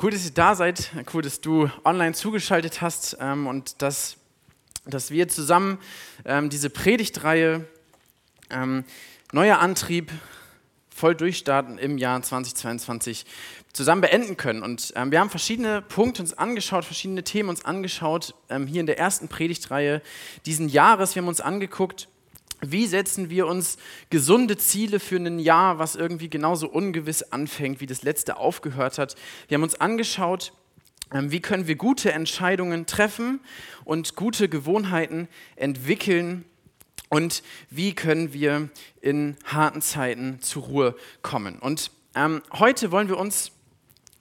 Cool, dass ihr da seid. Cool, dass du online zugeschaltet hast ähm, und dass, dass wir zusammen ähm, diese Predigtreihe ähm, Neuer Antrieb voll durchstarten im Jahr 2022 zusammen beenden können. Und ähm, wir haben verschiedene Punkte uns angeschaut, verschiedene Themen uns angeschaut, ähm, hier in der ersten Predigtreihe diesen Jahres. Wir haben uns angeguckt, wie setzen wir uns gesunde Ziele für ein Jahr, was irgendwie genauso ungewiss anfängt, wie das letzte aufgehört hat? Wir haben uns angeschaut, ähm, wie können wir gute Entscheidungen treffen und gute Gewohnheiten entwickeln und wie können wir in harten Zeiten zur Ruhe kommen. Und ähm, heute wollen wir uns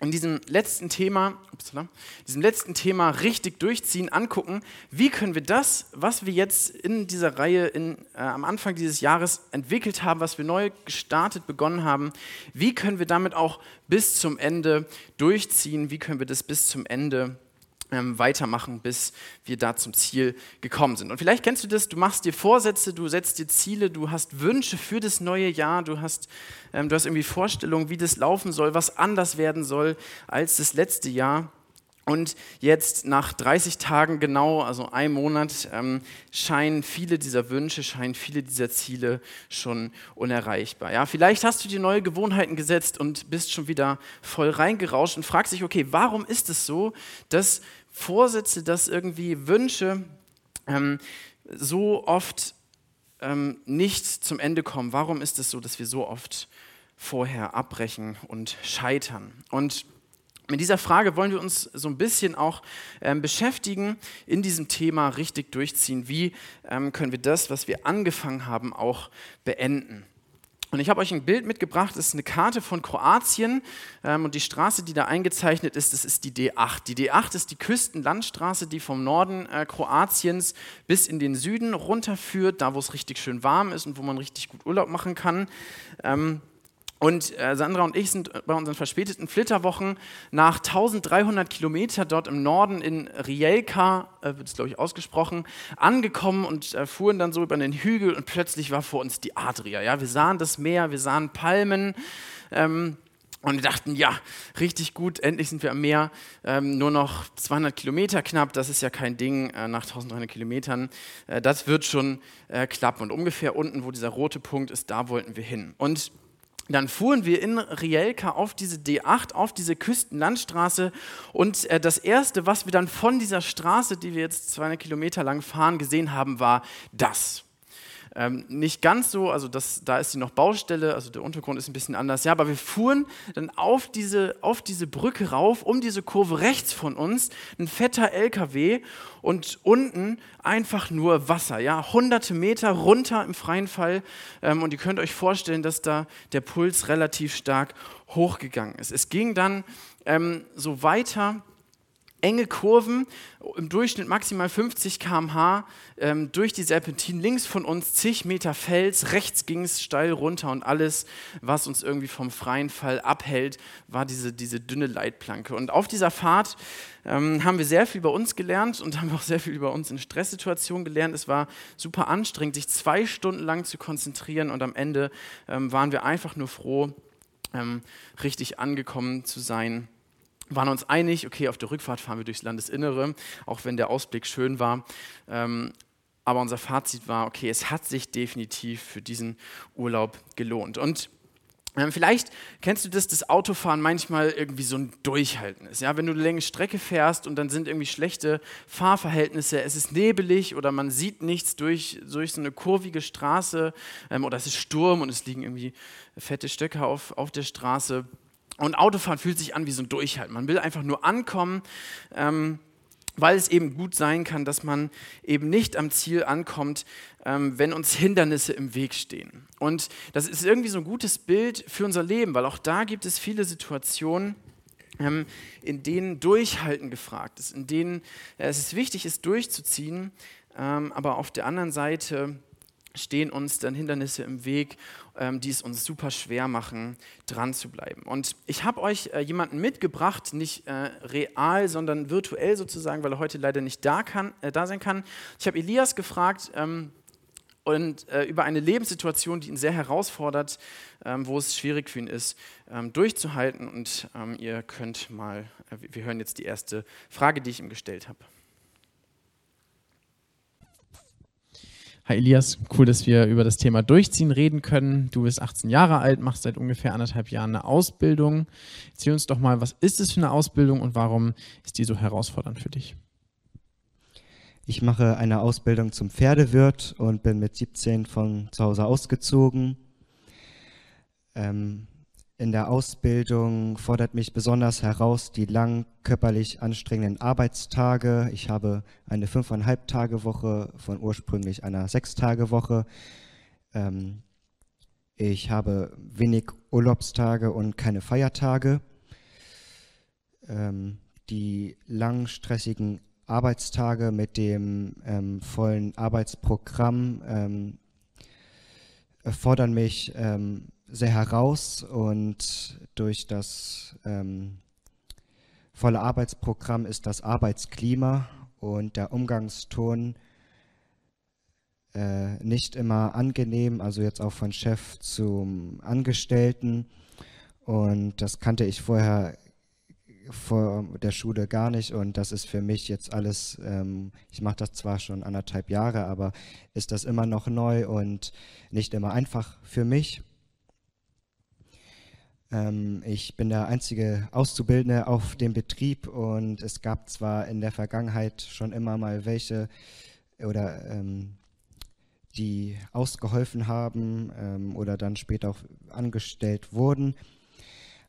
in diesem letzten Thema, upsala, diesem letzten Thema richtig durchziehen, angucken, wie können wir das, was wir jetzt in dieser Reihe in, äh, am Anfang dieses Jahres entwickelt haben, was wir neu gestartet, begonnen haben, wie können wir damit auch bis zum Ende durchziehen, wie können wir das bis zum Ende ähm, weitermachen, bis wir da zum Ziel gekommen sind. Und vielleicht kennst du das, du machst dir Vorsätze, du setzt dir Ziele, du hast Wünsche für das neue Jahr, du hast, ähm, du hast irgendwie Vorstellungen, wie das laufen soll, was anders werden soll als das letzte Jahr. Und jetzt nach 30 Tagen genau, also einem Monat, ähm, scheinen viele dieser Wünsche, scheinen viele dieser Ziele schon unerreichbar. Ja, vielleicht hast du dir neue Gewohnheiten gesetzt und bist schon wieder voll reingerauscht und fragst dich, okay, warum ist es so, dass Vorsätze, dass irgendwie Wünsche ähm, so oft ähm, nicht zum Ende kommen? Warum ist es so, dass wir so oft vorher abbrechen und scheitern? Und mit dieser Frage wollen wir uns so ein bisschen auch ähm, beschäftigen, in diesem Thema richtig durchziehen. Wie ähm, können wir das, was wir angefangen haben, auch beenden? Und ich habe euch ein Bild mitgebracht, das ist eine Karte von Kroatien ähm, und die Straße, die da eingezeichnet ist, das ist die D8. Die D8 ist die Küstenlandstraße, die vom Norden äh, Kroatiens bis in den Süden runterführt, da wo es richtig schön warm ist und wo man richtig gut Urlaub machen kann. Ähm, und äh, Sandra und ich sind bei unseren verspäteten Flitterwochen nach 1300 Kilometer dort im Norden in Rijeka, äh, wird es glaube ich ausgesprochen, angekommen und äh, fuhren dann so über den Hügel und plötzlich war vor uns die Adria. Ja? Wir sahen das Meer, wir sahen Palmen. Ähm, und wir dachten, ja, richtig gut, endlich sind wir am Meer. Ähm, nur noch 200 Kilometer knapp, das ist ja kein Ding äh, nach 1300 Kilometern. Äh, das wird schon äh, klappen. Und ungefähr unten, wo dieser rote Punkt ist, da wollten wir hin. Und dann fuhren wir in Rielka auf diese D8, auf diese Küstenlandstraße und äh, das Erste, was wir dann von dieser Straße, die wir jetzt 200 Kilometer lang fahren, gesehen haben, war das. Ähm, nicht ganz so, also das, da ist sie noch Baustelle, also der Untergrund ist ein bisschen anders. Ja, aber wir fuhren dann auf diese, auf diese Brücke rauf, um diese Kurve rechts von uns, ein fetter LKW und unten einfach nur Wasser, ja, hunderte Meter runter im freien Fall. Ähm, und ihr könnt euch vorstellen, dass da der Puls relativ stark hochgegangen ist. Es ging dann ähm, so weiter enge Kurven, im Durchschnitt maximal 50 km/h ähm, durch die Serpentinen. Links von uns zig Meter Fels, rechts ging es steil runter und alles, was uns irgendwie vom freien Fall abhält, war diese, diese dünne Leitplanke. Und auf dieser Fahrt ähm, haben wir sehr viel über uns gelernt und haben auch sehr viel über uns in Stresssituationen gelernt. Es war super anstrengend, sich zwei Stunden lang zu konzentrieren und am Ende ähm, waren wir einfach nur froh, ähm, richtig angekommen zu sein waren uns einig, okay, auf der Rückfahrt fahren wir durchs Landesinnere, auch wenn der Ausblick schön war. Ähm, aber unser Fazit war, okay, es hat sich definitiv für diesen Urlaub gelohnt. Und ähm, vielleicht kennst du das, dass Autofahren manchmal irgendwie so ein Durchhalten ist. Ja? Wenn du eine längere Strecke fährst und dann sind irgendwie schlechte Fahrverhältnisse, es ist nebelig oder man sieht nichts durch, durch so eine kurvige Straße ähm, oder es ist Sturm und es liegen irgendwie fette Stöcke auf, auf der Straße und Autofahren fühlt sich an wie so ein Durchhalten. Man will einfach nur ankommen, ähm, weil es eben gut sein kann, dass man eben nicht am Ziel ankommt, ähm, wenn uns Hindernisse im Weg stehen. Und das ist irgendwie so ein gutes Bild für unser Leben, weil auch da gibt es viele Situationen, ähm, in denen Durchhalten gefragt ist, in denen äh, es ist wichtig ist, durchzuziehen, ähm, aber auf der anderen Seite stehen uns dann Hindernisse im Weg, ähm, die es uns super schwer machen, dran zu bleiben. Und ich habe euch äh, jemanden mitgebracht, nicht äh, real, sondern virtuell sozusagen, weil er heute leider nicht da, kann, äh, da sein kann. Ich habe Elias gefragt, ähm, und äh, über eine Lebenssituation, die ihn sehr herausfordert, ähm, wo es schwierig für ihn ist, ähm, durchzuhalten. Und ähm, ihr könnt mal, äh, wir hören jetzt die erste Frage, die ich ihm gestellt habe. Hi Elias, cool, dass wir über das Thema Durchziehen reden können. Du bist 18 Jahre alt, machst seit ungefähr anderthalb Jahren eine Ausbildung. Erzähl uns doch mal, was ist es für eine Ausbildung und warum ist die so herausfordernd für dich? Ich mache eine Ausbildung zum Pferdewirt und bin mit 17 von zu Hause ausgezogen. Ähm, in der Ausbildung fordert mich besonders heraus die lang körperlich anstrengenden Arbeitstage. Ich habe eine fünfeinhalb Tage Woche von ursprünglich einer sechs Tage Woche. Ähm, ich habe wenig Urlaubstage und keine Feiertage. Ähm, die lang stressigen Arbeitstage mit dem ähm, vollen Arbeitsprogramm fordern mich sehr heraus und durch das ähm, volle Arbeitsprogramm ist das Arbeitsklima und der Umgangston äh, nicht immer angenehm, also jetzt auch von Chef zum Angestellten. Und das kannte ich vorher vor der Schule gar nicht und das ist für mich jetzt alles, ähm, ich mache das zwar schon anderthalb Jahre, aber ist das immer noch neu und nicht immer einfach für mich. Ähm, ich bin der einzige Auszubildende auf dem Betrieb und es gab zwar in der Vergangenheit schon immer mal welche oder ähm, die ausgeholfen haben ähm, oder dann später auch angestellt wurden,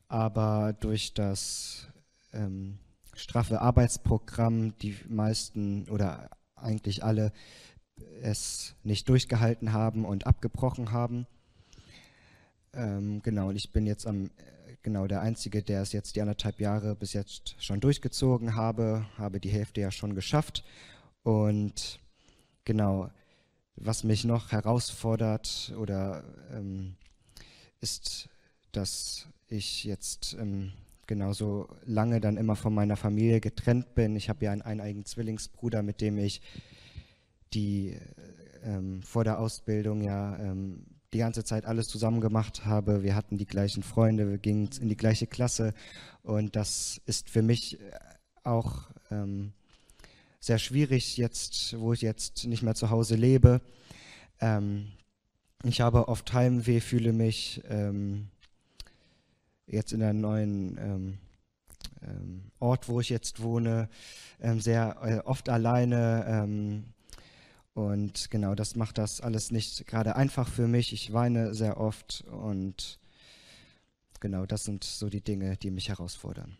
aber durch das ähm, straffe Arbeitsprogramm die meisten oder eigentlich alle es nicht durchgehalten haben und abgebrochen haben. Ähm, genau, und ich bin jetzt am, genau der Einzige, der es jetzt die anderthalb Jahre bis jetzt schon durchgezogen habe, habe die Hälfte ja schon geschafft. Und genau, was mich noch herausfordert oder ähm, ist, dass ich jetzt ähm, genauso lange dann immer von meiner Familie getrennt bin. Ich habe ja einen eineigen Zwillingsbruder, mit dem ich die ähm, vor der Ausbildung ja ähm, die ganze Zeit alles zusammen gemacht habe. Wir hatten die gleichen Freunde, wir gingen in die gleiche Klasse und das ist für mich auch ähm, sehr schwierig jetzt, wo ich jetzt nicht mehr zu Hause lebe. Ähm, ich habe oft Heimweh, fühle mich ähm, jetzt in einem neuen ähm, ähm, Ort, wo ich jetzt wohne, ähm, sehr äh, oft alleine. Und genau, das macht das alles nicht gerade einfach für mich. Ich weine sehr oft und genau, das sind so die Dinge, die mich herausfordern.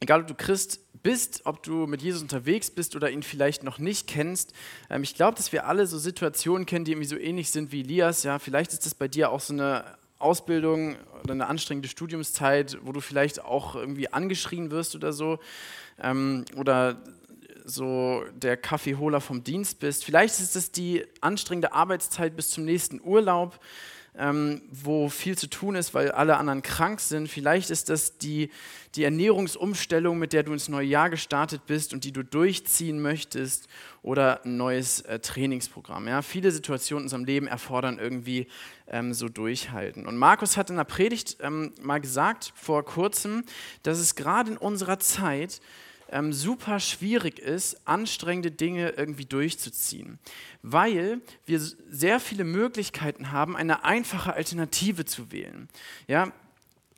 Egal, ob du Christ bist, ob du mit Jesus unterwegs bist oder ihn vielleicht noch nicht kennst, ähm, ich glaube, dass wir alle so Situationen kennen, die irgendwie so ähnlich sind wie Elias. Ja, vielleicht ist das bei dir auch so eine Ausbildung oder eine anstrengende Studiumszeit, wo du vielleicht auch irgendwie angeschrien wirst oder so, ähm, oder so der Kaffeeholer vom Dienst bist. Vielleicht ist es die anstrengende Arbeitszeit bis zum nächsten Urlaub ähm, wo viel zu tun ist, weil alle anderen krank sind. Vielleicht ist das die, die Ernährungsumstellung, mit der du ins neue Jahr gestartet bist und die du durchziehen möchtest oder ein neues äh, Trainingsprogramm. Ja? Viele Situationen in unserem Leben erfordern irgendwie ähm, so Durchhalten. Und Markus hat in der Predigt ähm, mal gesagt vor kurzem, dass es gerade in unserer Zeit ähm, super schwierig ist, anstrengende Dinge irgendwie durchzuziehen, weil wir sehr viele Möglichkeiten haben, eine einfache Alternative zu wählen. Ja,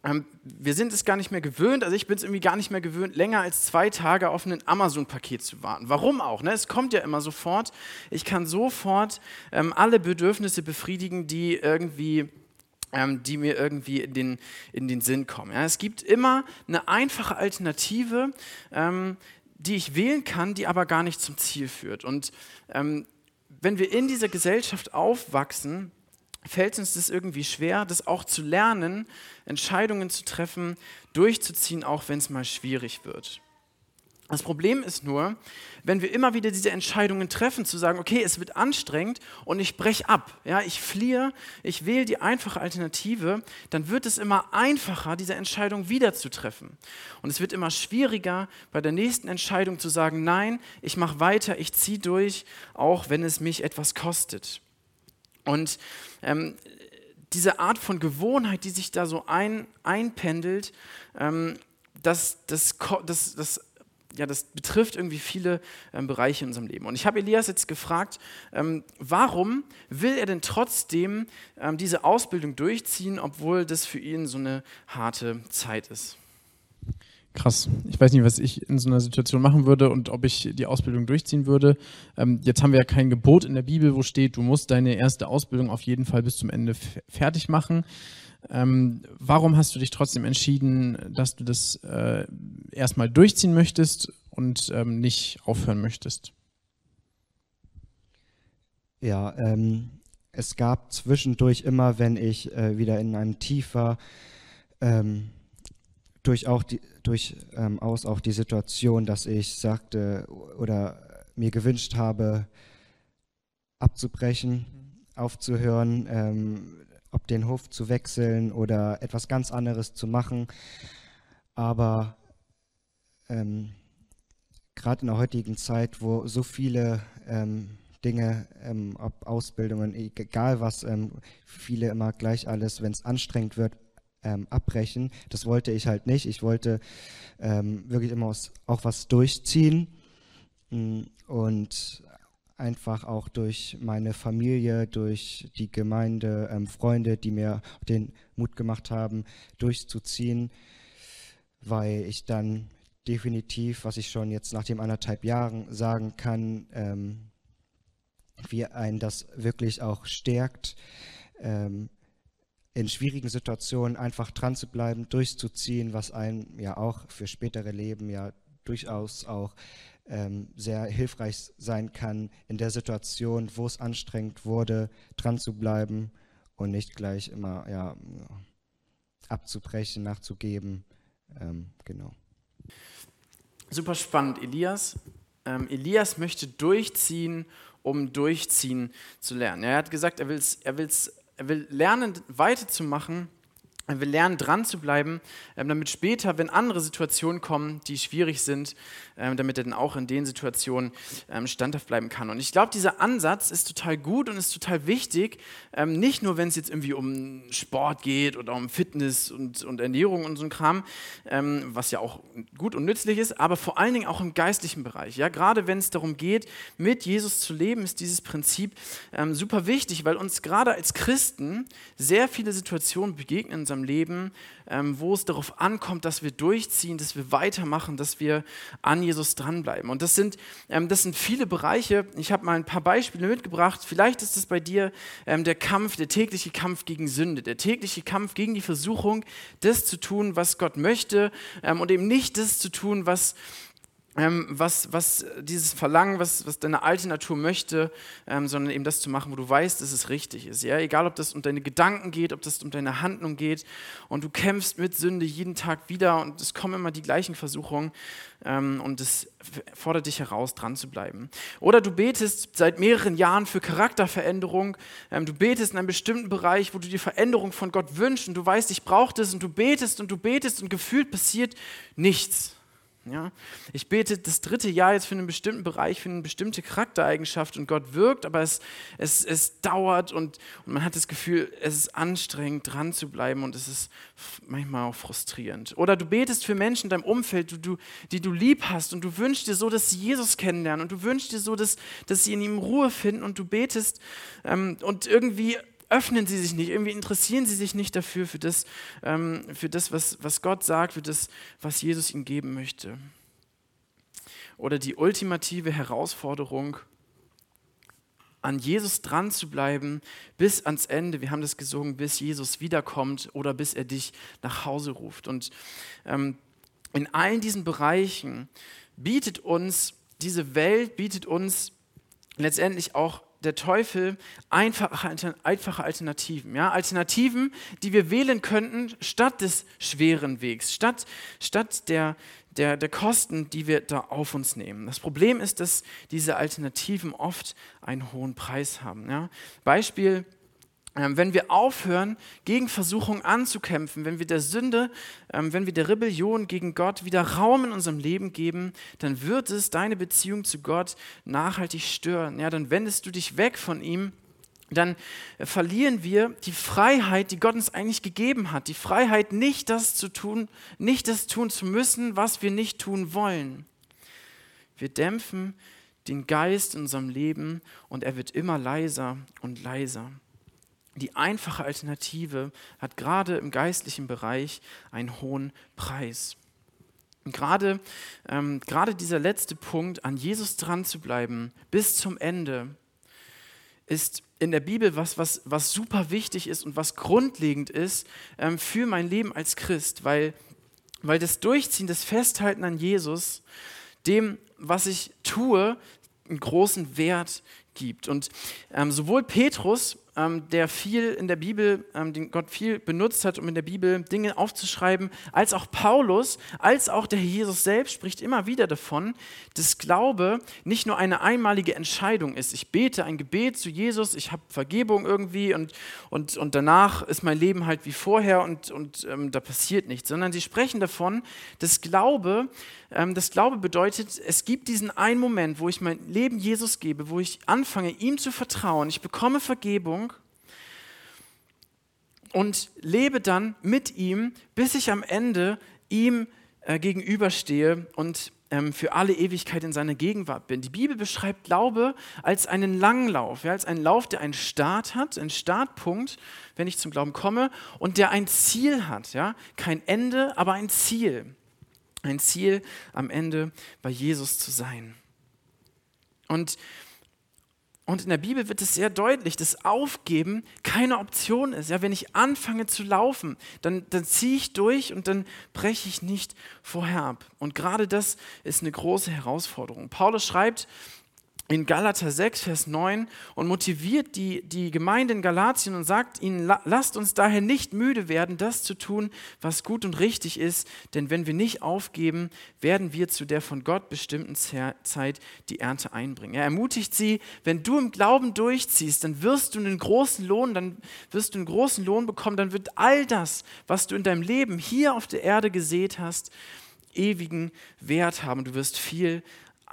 ähm, wir sind es gar nicht mehr gewöhnt, also ich bin es irgendwie gar nicht mehr gewöhnt, länger als zwei Tage auf ein Amazon-Paket zu warten. Warum auch? Ne? Es kommt ja immer sofort. Ich kann sofort ähm, alle Bedürfnisse befriedigen, die irgendwie die mir irgendwie in den, in den Sinn kommen. Ja, es gibt immer eine einfache Alternative, ähm, die ich wählen kann, die aber gar nicht zum Ziel führt. Und ähm, wenn wir in dieser Gesellschaft aufwachsen, fällt uns das irgendwie schwer, das auch zu lernen, Entscheidungen zu treffen, durchzuziehen, auch wenn es mal schwierig wird. Das Problem ist nur, wenn wir immer wieder diese Entscheidungen treffen, zu sagen, okay, es wird anstrengend und ich breche ab, ja, ich fliehe, ich wähle die einfache Alternative, dann wird es immer einfacher, diese Entscheidung wieder zu treffen. Und es wird immer schwieriger, bei der nächsten Entscheidung zu sagen, nein, ich mache weiter, ich ziehe durch, auch wenn es mich etwas kostet. Und ähm, diese Art von Gewohnheit, die sich da so ein, einpendelt, ähm, das, das, das, das, ja, das betrifft irgendwie viele ähm, Bereiche in unserem Leben. Und ich habe Elias jetzt gefragt, ähm, warum will er denn trotzdem ähm, diese Ausbildung durchziehen, obwohl das für ihn so eine harte Zeit ist? Krass. Ich weiß nicht, was ich in so einer Situation machen würde und ob ich die Ausbildung durchziehen würde. Ähm, jetzt haben wir ja kein Gebot in der Bibel, wo steht, du musst deine erste Ausbildung auf jeden Fall bis zum Ende fertig machen. Ähm, warum hast du dich trotzdem entschieden, dass du das äh, erstmal durchziehen möchtest und ähm, nicht aufhören möchtest? Ja, ähm, es gab zwischendurch immer, wenn ich äh, wieder in einem Tief war, ähm, durch auch die, durchaus ähm, auch die Situation, dass ich sagte oder mir gewünscht habe, abzubrechen, aufzuhören, ähm, ob den Hof zu wechseln oder etwas ganz anderes zu machen. Aber ähm, gerade in der heutigen Zeit, wo so viele ähm, Dinge, ähm, ob Ausbildungen, egal was, ähm, viele immer gleich alles, wenn es anstrengend wird, ähm, abbrechen. Das wollte ich halt nicht. Ich wollte ähm, wirklich immer aus, auch was durchziehen mm, und einfach auch durch meine Familie, durch die Gemeinde, ähm, Freunde, die mir den Mut gemacht haben, durchzuziehen, weil ich dann definitiv, was ich schon jetzt nach den anderthalb Jahren sagen kann, ähm, wie einen das wirklich auch stärkt, ähm, in schwierigen Situationen einfach dran zu bleiben, durchzuziehen, was einem ja auch für spätere Leben ja durchaus auch ähm, sehr hilfreich sein kann, in der Situation, wo es anstrengend wurde, dran zu bleiben und nicht gleich immer ja, abzubrechen, nachzugeben. Ähm, genau. Super spannend, Elias. Ähm, Elias möchte durchziehen, um durchziehen zu lernen. Er hat gesagt, er will es er will's er will lernen, weiterzumachen. Will lernen, dran zu bleiben, ähm, damit später, wenn andere Situationen kommen, die schwierig sind, ähm, damit er dann auch in den Situationen ähm, standhaft bleiben kann. Und ich glaube, dieser Ansatz ist total gut und ist total wichtig, nicht nur, wenn es jetzt irgendwie um Sport geht oder um Fitness und, und Ernährung und so ein Kram, was ja auch gut und nützlich ist, aber vor allen Dingen auch im geistlichen Bereich. Ja, gerade wenn es darum geht, mit Jesus zu leben, ist dieses Prinzip super wichtig, weil uns gerade als Christen sehr viele Situationen begegnen unserem Leben, wo es darauf ankommt, dass wir durchziehen, dass wir weitermachen, dass wir an Jesus dranbleiben. Und das sind, ähm, das sind viele Bereiche. Ich habe mal ein paar Beispiele mitgebracht. Vielleicht ist es bei dir ähm, der Kampf, der tägliche Kampf gegen Sünde, der tägliche Kampf gegen die Versuchung, das zu tun, was Gott möchte ähm, und eben nicht das zu tun, was ähm, was, was dieses Verlangen, was, was deine alte Natur möchte, ähm, sondern eben das zu machen, wo du weißt, dass es richtig ist. Ja? Egal, ob das um deine Gedanken geht, ob das um deine Handlung geht und du kämpfst mit Sünde jeden Tag wieder und es kommen immer die gleichen Versuchungen ähm, und es fordert dich heraus, dran zu bleiben. Oder du betest seit mehreren Jahren für Charakterveränderung, ähm, du betest in einem bestimmten Bereich, wo du die Veränderung von Gott wünschst und du weißt, ich brauche das und du betest und du betest und gefühlt passiert nichts. Ja? Ich bete das dritte Jahr jetzt für einen bestimmten Bereich, für eine bestimmte Charaktereigenschaft und Gott wirkt, aber es, es, es dauert und, und man hat das Gefühl, es ist anstrengend, dran zu bleiben und es ist manchmal auch frustrierend. Oder du betest für Menschen in deinem Umfeld, du, du, die du lieb hast und du wünschst dir so, dass sie Jesus kennenlernen und du wünschst dir so, dass, dass sie in ihm Ruhe finden und du betest ähm, und irgendwie öffnen sie sich nicht, irgendwie interessieren sie sich nicht dafür, für das, ähm, für das was, was Gott sagt, für das, was Jesus ihnen geben möchte. Oder die ultimative Herausforderung, an Jesus dran zu bleiben bis ans Ende. Wir haben das gesungen, bis Jesus wiederkommt oder bis er dich nach Hause ruft. Und ähm, in allen diesen Bereichen bietet uns diese Welt, bietet uns letztendlich auch der Teufel einfache, einfache Alternativen. Ja? Alternativen, die wir wählen könnten statt des schweren Wegs, statt, statt der, der, der Kosten, die wir da auf uns nehmen. Das Problem ist, dass diese Alternativen oft einen hohen Preis haben. Ja? Beispiel, wenn wir aufhören, gegen Versuchung anzukämpfen, wenn wir der Sünde, ähm, wenn wir der Rebellion gegen Gott wieder Raum in unserem Leben geben, dann wird es deine Beziehung zu Gott nachhaltig stören. Ja, dann wendest du dich weg von ihm dann verlieren wir die Freiheit, die Gott uns eigentlich gegeben hat. Die Freiheit, nicht das zu tun, nicht das tun zu müssen, was wir nicht tun wollen. Wir dämpfen den Geist in unserem Leben und er wird immer leiser und leiser. Die einfache Alternative hat gerade im geistlichen Bereich einen hohen Preis. Und gerade, ähm, gerade dieser letzte Punkt, an Jesus dran zu bleiben, bis zum Ende, ist in der Bibel was, was, was super wichtig ist und was grundlegend ist ähm, für mein Leben als Christ, weil, weil das Durchziehen, das Festhalten an Jesus, dem, was ich tue, einen großen Wert gibt. Und ähm, sowohl Petrus ähm, der viel in der Bibel, ähm, den Gott viel benutzt hat, um in der Bibel Dinge aufzuschreiben, als auch Paulus, als auch der Jesus selbst spricht immer wieder davon, dass Glaube nicht nur eine einmalige Entscheidung ist. Ich bete ein Gebet zu Jesus, ich habe Vergebung irgendwie und, und, und danach ist mein Leben halt wie vorher und, und ähm, da passiert nichts, sondern sie sprechen davon, dass Glaube, ähm, das Glaube bedeutet, es gibt diesen einen Moment, wo ich mein Leben Jesus gebe, wo ich anfange, ihm zu vertrauen, ich bekomme Vergebung und lebe dann mit ihm, bis ich am Ende ihm äh, gegenüberstehe und ähm, für alle Ewigkeit in seiner Gegenwart bin. Die Bibel beschreibt Glaube als einen Langlauf, ja, als einen Lauf, der einen Start hat, einen Startpunkt, wenn ich zum Glauben komme, und der ein Ziel hat. Ja? Kein Ende, aber ein Ziel. Ein Ziel am Ende bei Jesus zu sein. Und und in der Bibel wird es sehr deutlich, dass Aufgeben keine Option ist. Ja, wenn ich anfange zu laufen, dann, dann ziehe ich durch und dann breche ich nicht vorher ab. Und gerade das ist eine große Herausforderung. Paulus schreibt in Galater 6, Vers 9 und motiviert die, die Gemeinde in Galatien und sagt ihnen, lasst uns daher nicht müde werden, das zu tun, was gut und richtig ist, denn wenn wir nicht aufgeben, werden wir zu der von Gott bestimmten Zeit die Ernte einbringen. Er ermutigt sie, wenn du im Glauben durchziehst, dann wirst du einen großen Lohn, dann wirst du einen großen Lohn bekommen, dann wird all das, was du in deinem Leben hier auf der Erde gesät hast, ewigen Wert haben. Du wirst viel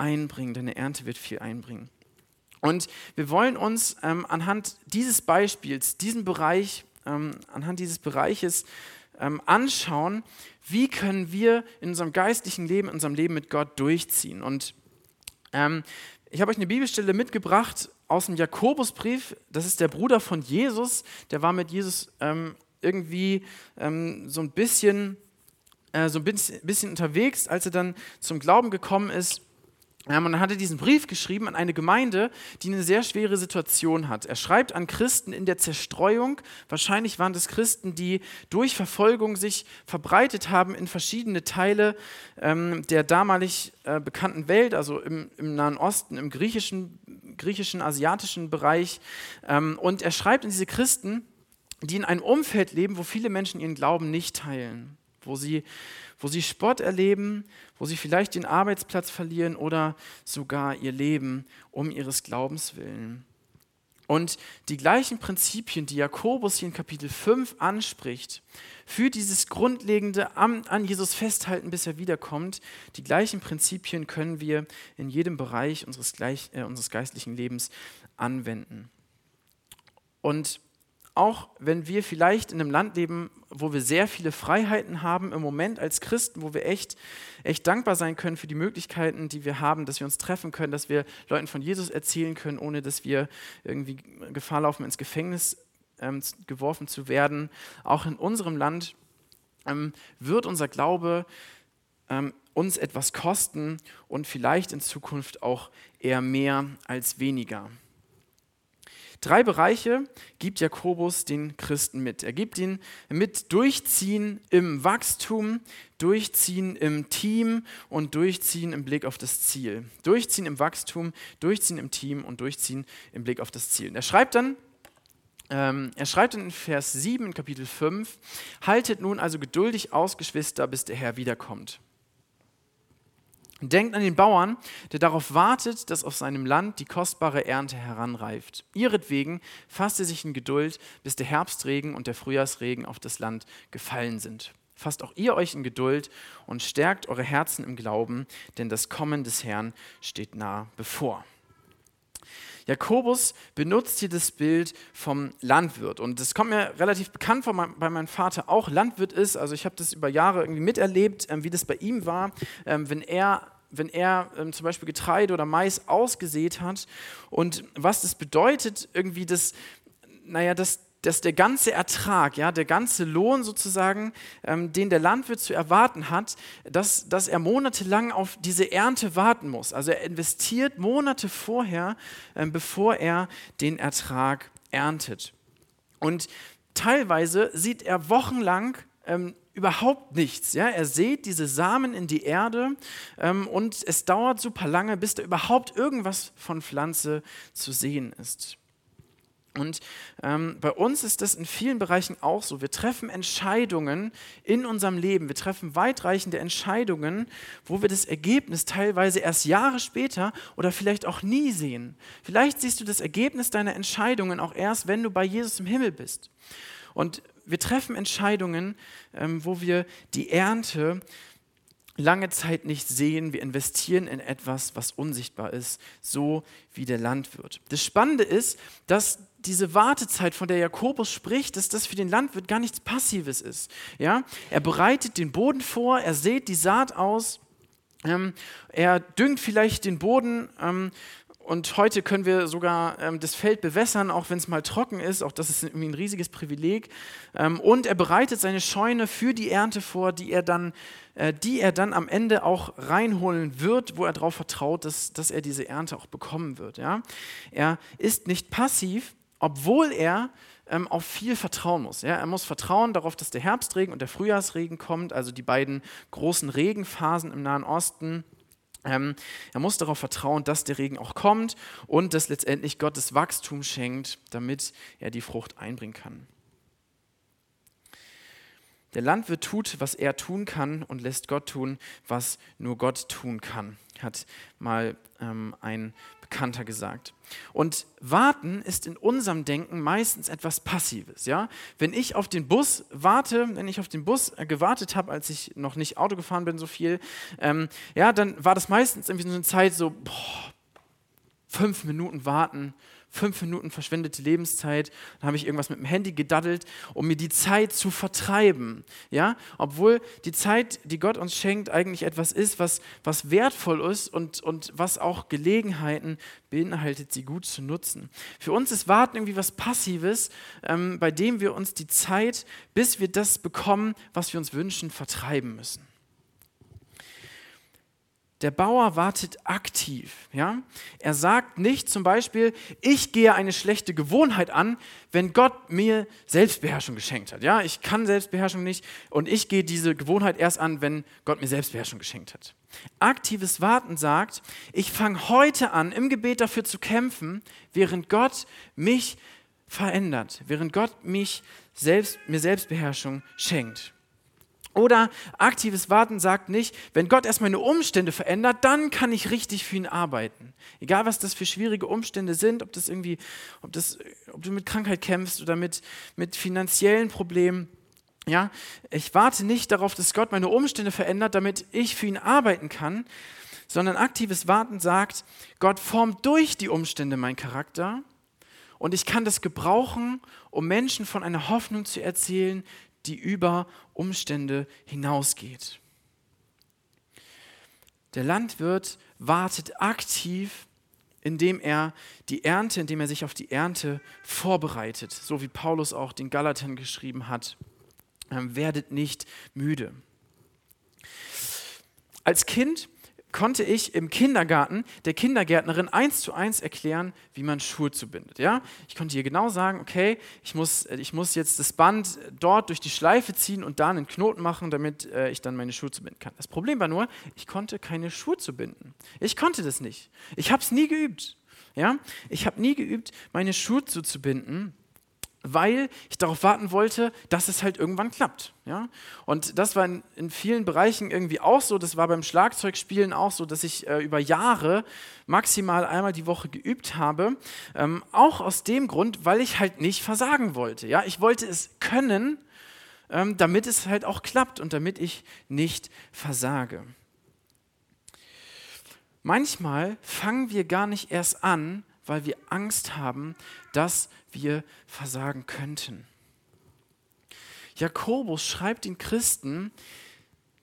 einbringen, deine Ernte wird viel einbringen. Und wir wollen uns ähm, anhand dieses Beispiels, diesen Bereich, ähm, anhand dieses Bereiches ähm, anschauen, wie können wir in unserem geistlichen Leben, in unserem Leben mit Gott durchziehen. Und ähm, ich habe euch eine Bibelstelle mitgebracht aus dem Jakobusbrief. Das ist der Bruder von Jesus. Der war mit Jesus ähm, irgendwie ähm, so ein bisschen, äh, so ein bisschen unterwegs, als er dann zum Glauben gekommen ist. Und dann hat er diesen Brief geschrieben an eine Gemeinde, die eine sehr schwere Situation hat. Er schreibt an Christen in der Zerstreuung. Wahrscheinlich waren das Christen, die durch Verfolgung sich verbreitet haben in verschiedene Teile ähm, der damalig äh, bekannten Welt, also im, im, Nahen Osten, im griechischen, griechischen asiatischen Bereich. Ähm, und er schreibt an diese Christen, die in einem Umfeld leben, wo viele Menschen ihren Glauben nicht teilen, wo sie wo sie Spott erleben, wo sie vielleicht den Arbeitsplatz verlieren oder sogar ihr Leben um ihres Glaubens willen. Und die gleichen Prinzipien, die Jakobus hier in Kapitel 5 anspricht, für dieses grundlegende an, Jesus festhalten, bis er wiederkommt, die gleichen Prinzipien können wir in jedem Bereich unseres, äh, unseres geistlichen Lebens anwenden. Und auch wenn wir vielleicht in einem Land leben, wo wir sehr viele Freiheiten haben, im Moment als Christen, wo wir echt, echt dankbar sein können für die Möglichkeiten, die wir haben, dass wir uns treffen können, dass wir Leuten von Jesus erzählen können, ohne dass wir irgendwie Gefahr laufen, ins Gefängnis ähm, geworfen zu werden. Auch in unserem Land ähm, wird unser Glaube ähm, uns etwas kosten und vielleicht in Zukunft auch eher mehr als weniger. Drei Bereiche gibt Jakobus den Christen mit. Er gibt ihnen mit Durchziehen im Wachstum, Durchziehen im Team und Durchziehen im Blick auf das Ziel. Durchziehen im Wachstum, Durchziehen im Team und Durchziehen im Blick auf das Ziel. Und er schreibt dann, ähm, er schreibt in Vers 7 in Kapitel 5, Haltet nun also geduldig aus, Geschwister, bis der Herr wiederkommt. Denkt an den Bauern, der darauf wartet, dass auf seinem Land die kostbare Ernte heranreift. Ihretwegen fasst er sich in Geduld, bis der Herbstregen und der Frühjahrsregen auf das Land gefallen sind. Fasst auch ihr euch in Geduld und stärkt eure Herzen im Glauben, denn das Kommen des Herrn steht nah bevor. Jakobus benutzt hier das Bild vom Landwirt. Und das kommt mir relativ bekannt vor, weil mein Vater auch Landwirt ist. Also ich habe das über Jahre irgendwie miterlebt, ähm, wie das bei ihm war, ähm, wenn er wenn er ähm, zum Beispiel Getreide oder Mais ausgesät hat und was das bedeutet, irgendwie das, naja, das, dass der ganze Ertrag, ja, der ganze Lohn sozusagen, ähm, den der Landwirt zu erwarten hat, dass, dass er monatelang auf diese Ernte warten muss. Also er investiert Monate vorher, ähm, bevor er den Ertrag erntet. Und teilweise sieht er wochenlang ähm, überhaupt nichts. Ja? Er sät diese Samen in die Erde ähm, und es dauert super lange, bis da überhaupt irgendwas von Pflanze zu sehen ist. Und ähm, bei uns ist das in vielen Bereichen auch so. Wir treffen Entscheidungen in unserem Leben. Wir treffen weitreichende Entscheidungen, wo wir das Ergebnis teilweise erst Jahre später oder vielleicht auch nie sehen. Vielleicht siehst du das Ergebnis deiner Entscheidungen auch erst, wenn du bei Jesus im Himmel bist. Und wir treffen Entscheidungen, ähm, wo wir die Ernte lange Zeit nicht sehen. Wir investieren in etwas, was unsichtbar ist, so wie der Landwirt. Das Spannende ist, dass diese Wartezeit, von der Jakobus spricht, dass das für den Landwirt gar nichts Passives ist. Ja? Er bereitet den Boden vor, er sät die Saat aus, ähm, er düngt vielleicht den Boden. Ähm, und heute können wir sogar ähm, das Feld bewässern, auch wenn es mal trocken ist. Auch das ist irgendwie ein riesiges Privileg. Ähm, und er bereitet seine Scheune für die Ernte vor, die er dann, äh, die er dann am Ende auch reinholen wird, wo er darauf vertraut, dass, dass er diese Ernte auch bekommen wird. Ja? Er ist nicht passiv, obwohl er ähm, auf viel vertrauen muss. Ja? Er muss vertrauen darauf, dass der Herbstregen und der Frühjahrsregen kommt, also die beiden großen Regenphasen im Nahen Osten. Ähm, er muss darauf vertrauen, dass der Regen auch kommt und dass letztendlich Gott das Wachstum schenkt, damit er die Frucht einbringen kann. Der Landwirt tut, was er tun kann und lässt Gott tun, was nur Gott tun kann, hat mal ähm, ein Bekannter gesagt. Und warten ist in unserem Denken meistens etwas Passives. Ja? Wenn ich auf den Bus warte, wenn ich auf den Bus äh, gewartet habe, als ich noch nicht Auto gefahren bin so viel, ähm, ja, dann war das meistens irgendwie so eine Zeit so, boah, fünf Minuten warten, fünf Minuten verschwendete Lebenszeit, dann habe ich irgendwas mit dem Handy gedaddelt, um mir die Zeit zu vertreiben. Ja? Obwohl die Zeit, die Gott uns schenkt, eigentlich etwas ist, was, was wertvoll ist und, und was auch Gelegenheiten beinhaltet, sie gut zu nutzen. Für uns ist Warten irgendwie was Passives, ähm, bei dem wir uns die Zeit, bis wir das bekommen, was wir uns wünschen, vertreiben müssen. Der Bauer wartet aktiv. Ja? Er sagt nicht zum Beispiel, ich gehe eine schlechte Gewohnheit an, wenn Gott mir Selbstbeherrschung geschenkt hat. Ja? Ich kann Selbstbeherrschung nicht und ich gehe diese Gewohnheit erst an, wenn Gott mir Selbstbeherrschung geschenkt hat. Aktives Warten sagt, ich fange heute an, im Gebet dafür zu kämpfen, während Gott mich verändert, während Gott mich selbst, mir Selbstbeherrschung schenkt. Oder aktives Warten sagt nicht, wenn Gott erst meine Umstände verändert, dann kann ich richtig für ihn arbeiten. Egal, was das für schwierige Umstände sind, ob das irgendwie, ob, das, ob du mit Krankheit kämpfst oder mit, mit finanziellen Problemen. Ja, ich warte nicht darauf, dass Gott meine Umstände verändert, damit ich für ihn arbeiten kann, sondern aktives Warten sagt, Gott formt durch die Umstände meinen Charakter und ich kann das gebrauchen, um Menschen von einer Hoffnung zu erzählen, die über Umstände hinausgeht. Der Landwirt wartet aktiv, indem er die Ernte, indem er sich auf die Ernte vorbereitet, so wie Paulus auch den Galatern geschrieben hat. Ähm, werdet nicht müde. Als Kind konnte ich im Kindergarten der Kindergärtnerin eins zu eins erklären, wie man Schuhe zubindet. Ja? Ich konnte ihr genau sagen, okay, ich muss, ich muss jetzt das Band dort durch die Schleife ziehen und da einen Knoten machen, damit äh, ich dann meine Schuhe zubinden kann. Das Problem war nur, ich konnte keine Schuhe zubinden. Ich konnte das nicht. Ich habe es nie geübt. Ja? Ich habe nie geübt, meine Schuhe zuzubinden weil ich darauf warten wollte, dass es halt irgendwann klappt. Ja? Und das war in, in vielen Bereichen irgendwie auch so. Das war beim Schlagzeugspielen auch so, dass ich äh, über Jahre maximal einmal die Woche geübt habe. Ähm, auch aus dem Grund, weil ich halt nicht versagen wollte. Ja? Ich wollte es können, ähm, damit es halt auch klappt und damit ich nicht versage. Manchmal fangen wir gar nicht erst an, weil wir Angst haben, dass wir versagen könnten. Jakobus schreibt den Christen,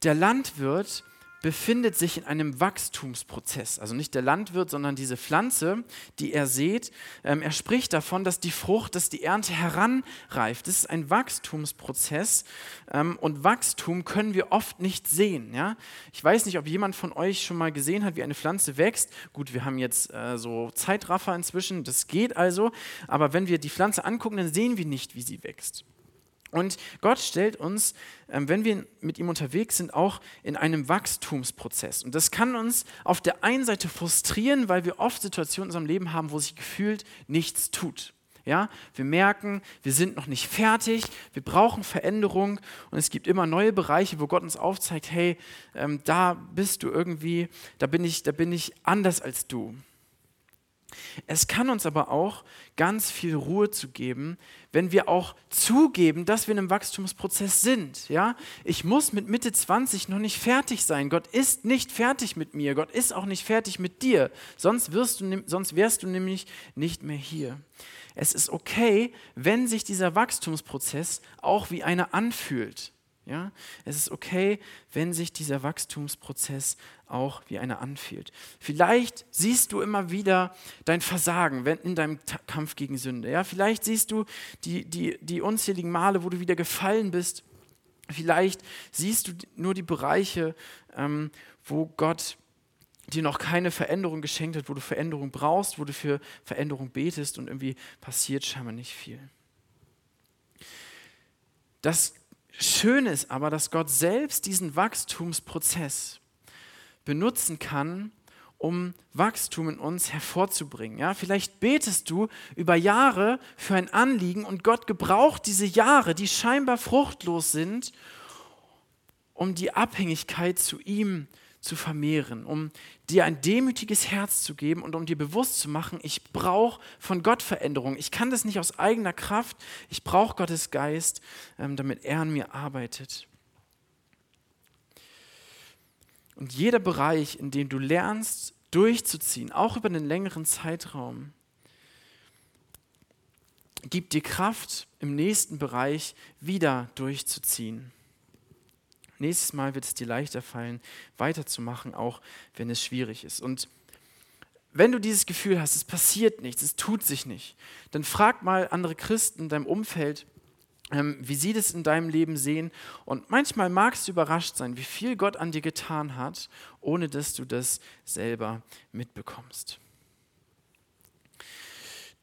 der Landwirt befindet sich in einem Wachstumsprozess. Also nicht der Landwirt, sondern diese Pflanze, die er sät. Ähm, er spricht davon, dass die Frucht, dass die Ernte heranreift. Das ist ein Wachstumsprozess ähm, und Wachstum können wir oft nicht sehen. Ja? Ich weiß nicht, ob jemand von euch schon mal gesehen hat, wie eine Pflanze wächst. Gut, wir haben jetzt äh, so Zeitraffer inzwischen, das geht also. Aber wenn wir die Pflanze angucken, dann sehen wir nicht, wie sie wächst. Und Gott stellt uns, ähm, wenn wir mit ihm unterwegs sind, auch in einem Wachstumsprozess. Und das kann uns auf der einen Seite frustrieren, weil wir oft Situationen in unserem Leben haben, wo sich gefühlt nichts tut. Ja, wir merken, wir sind noch nicht fertig, wir brauchen Veränderung und es gibt immer neue Bereiche, wo Gott uns aufzeigt, hey, ähm, da bist du irgendwie, da bin ich, da bin ich anders als du. Es kann uns aber auch ganz viel Ruhe zu geben, wenn wir auch zugeben, dass wir in einem Wachstumsprozess sind. Ja? Ich muss mit Mitte 20 noch nicht fertig sein. Gott ist nicht fertig mit mir. Gott ist auch nicht fertig mit dir. Sonst, wirst du, sonst wärst du nämlich nicht mehr hier. Es ist okay, wenn sich dieser Wachstumsprozess auch wie einer anfühlt. Ja? Es ist okay, wenn sich dieser Wachstumsprozess auch wie einer anfühlt. Vielleicht siehst du immer wieder dein Versagen in deinem Kampf gegen Sünde. Ja? Vielleicht siehst du die, die, die unzähligen Male, wo du wieder gefallen bist. Vielleicht siehst du nur die Bereiche, ähm, wo Gott dir noch keine Veränderung geschenkt hat, wo du Veränderung brauchst, wo du für Veränderung betest und irgendwie passiert scheinbar nicht viel. Das Schöne ist aber, dass Gott selbst diesen Wachstumsprozess benutzen kann, um Wachstum in uns hervorzubringen. Ja, vielleicht betest du über Jahre für ein Anliegen und Gott gebraucht diese Jahre, die scheinbar fruchtlos sind, um die Abhängigkeit zu ihm zu vermehren, um dir ein demütiges Herz zu geben und um dir bewusst zu machen, ich brauche von Gott Veränderung. Ich kann das nicht aus eigener Kraft. Ich brauche Gottes Geist, ähm, damit er an mir arbeitet. Und jeder Bereich, in dem du lernst, durchzuziehen, auch über einen längeren Zeitraum, gibt dir Kraft, im nächsten Bereich wieder durchzuziehen. Nächstes Mal wird es dir leichter fallen, weiterzumachen, auch wenn es schwierig ist. Und wenn du dieses Gefühl hast, es passiert nichts, es tut sich nicht, dann frag mal andere Christen in deinem Umfeld, ähm, wie sie das in deinem Leben sehen. Und manchmal magst du überrascht sein, wie viel Gott an dir getan hat, ohne dass du das selber mitbekommst.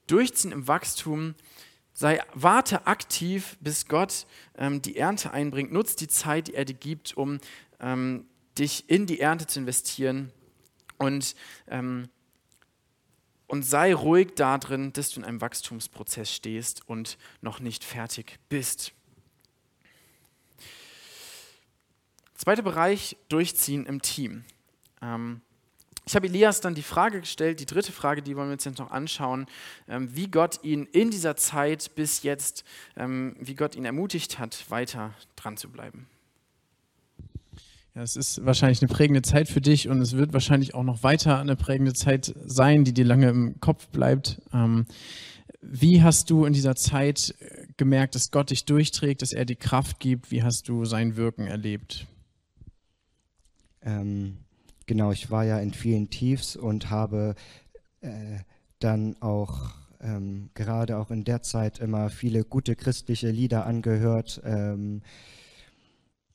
Durchziehen im Wachstum Sei, warte aktiv, bis Gott ähm, die Ernte einbringt. Nutz die Zeit, die er dir gibt, um ähm, dich in die Ernte zu investieren. Und, ähm, und sei ruhig darin, dass du in einem Wachstumsprozess stehst und noch nicht fertig bist. Zweiter Bereich, durchziehen im Team. Ähm, ich habe Elias dann die Frage gestellt, die dritte Frage, die wollen wir uns jetzt noch anschauen, ähm, wie Gott ihn in dieser Zeit bis jetzt, ähm, wie Gott ihn ermutigt hat, weiter dran zu bleiben. Ja, es ist wahrscheinlich eine prägende Zeit für dich und es wird wahrscheinlich auch noch weiter eine prägende Zeit sein, die dir lange im Kopf bleibt. Ähm, wie hast du in dieser Zeit gemerkt, dass Gott dich durchträgt, dass er die Kraft gibt? Wie hast du sein Wirken erlebt? Ähm, genau, ich war ja in vielen Tiefs und habe äh, dann auch ähm, gerade auch in der Zeit immer viele gute christliche Lieder angehört, ähm,